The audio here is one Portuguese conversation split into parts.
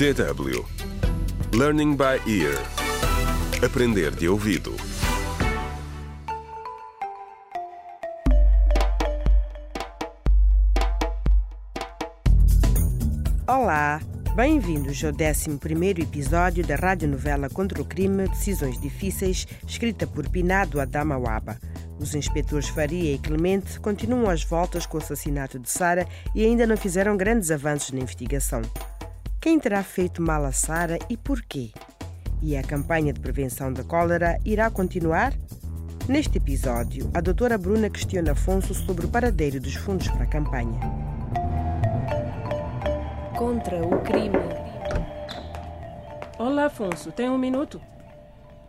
DW Learning by Ear Aprender de ouvido Olá, bem-vindos ao 11 episódio da radionovela Contra o Crime Decisões Difíceis, escrita por Pinado Adama Waba. Os inspetores Faria e Clemente continuam às voltas com o assassinato de Sara e ainda não fizeram grandes avanços na investigação. Quem terá feito mal a Sara e porquê? E a campanha de prevenção da cólera irá continuar? Neste episódio, a doutora Bruna questiona Afonso sobre o paradeiro dos fundos para a campanha. Contra o crime. Olá, Afonso. Tem um minuto?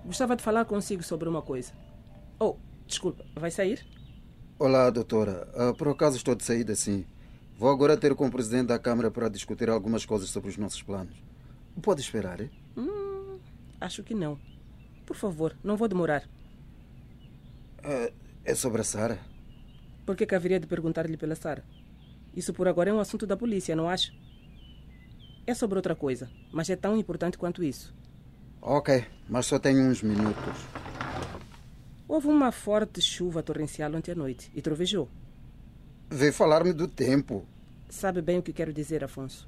Gostava de falar consigo sobre uma coisa. Oh, desculpa, vai sair? Olá, doutora. Ah, por acaso estou de saída, sim. Vou agora ter com o presidente da Câmara para discutir algumas coisas sobre os nossos planos. Pode esperar, é? Hum, acho que não. Por favor, não vou demorar. Ah, é sobre a Sara? Por que, que haveria de perguntar-lhe pela Sara? Isso por agora é um assunto da polícia, não acha? É sobre outra coisa, mas é tão importante quanto isso. Ok, mas só tenho uns minutos. Houve uma forte chuva torrencial ontem à noite e trovejou. Vê falar-me do tempo. Sabe bem o que quero dizer, Afonso.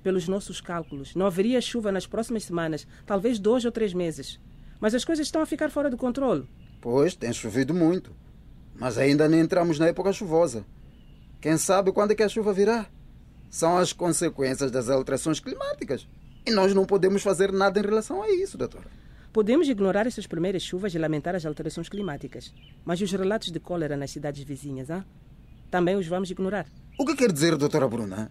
Pelos nossos cálculos, não haveria chuva nas próximas semanas, talvez dois ou três meses. Mas as coisas estão a ficar fora do controle. Pois, tem chovido muito. Mas ainda nem entramos na época chuvosa. Quem sabe quando é que a chuva virá? São as consequências das alterações climáticas. E nós não podemos fazer nada em relação a isso, doutora. Podemos ignorar essas primeiras chuvas e lamentar as alterações climáticas. Mas os relatos de cólera nas cidades vizinhas, ah? Também os vamos ignorar. O que quer dizer, doutora Bruna?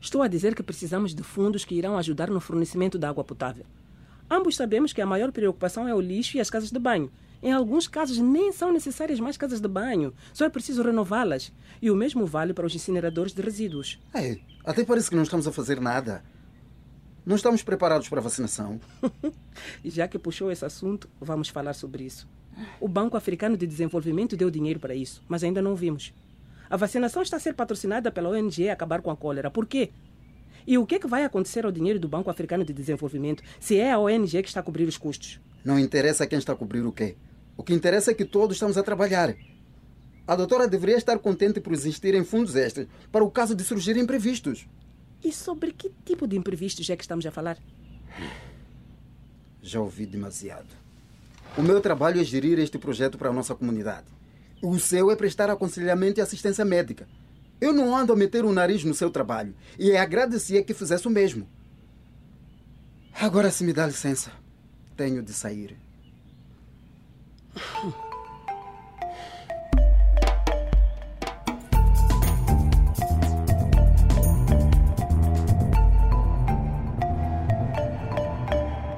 Estou a dizer que precisamos de fundos que irão ajudar no fornecimento de água potável. Ambos sabemos que a maior preocupação é o lixo e as casas de banho. Em alguns casos, nem são necessárias mais casas de banho, só é preciso renová-las. E o mesmo vale para os incineradores de resíduos. É, até parece que não estamos a fazer nada. Não estamos preparados para a vacinação. já que puxou esse assunto, vamos falar sobre isso. O Banco Africano de Desenvolvimento deu dinheiro para isso, mas ainda não vimos. A vacinação está a ser patrocinada pela ONG Acabar com a Cólera. Por quê? E o que, é que vai acontecer ao dinheiro do Banco Africano de Desenvolvimento se é a ONG que está a cobrir os custos? Não interessa quem está a cobrir o quê. O que interessa é que todos estamos a trabalhar. A doutora deveria estar contente por existirem fundos extras para o caso de surgirem imprevistos. E sobre que tipo de imprevistos é que estamos a falar? Já ouvi demasiado. O meu trabalho é gerir este projeto para a nossa comunidade. O seu é prestar aconselhamento e assistência médica. Eu não ando a meter o nariz no seu trabalho e agradecia que fizesse o mesmo. Agora, se me dá licença, tenho de sair.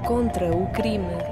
Contra o crime.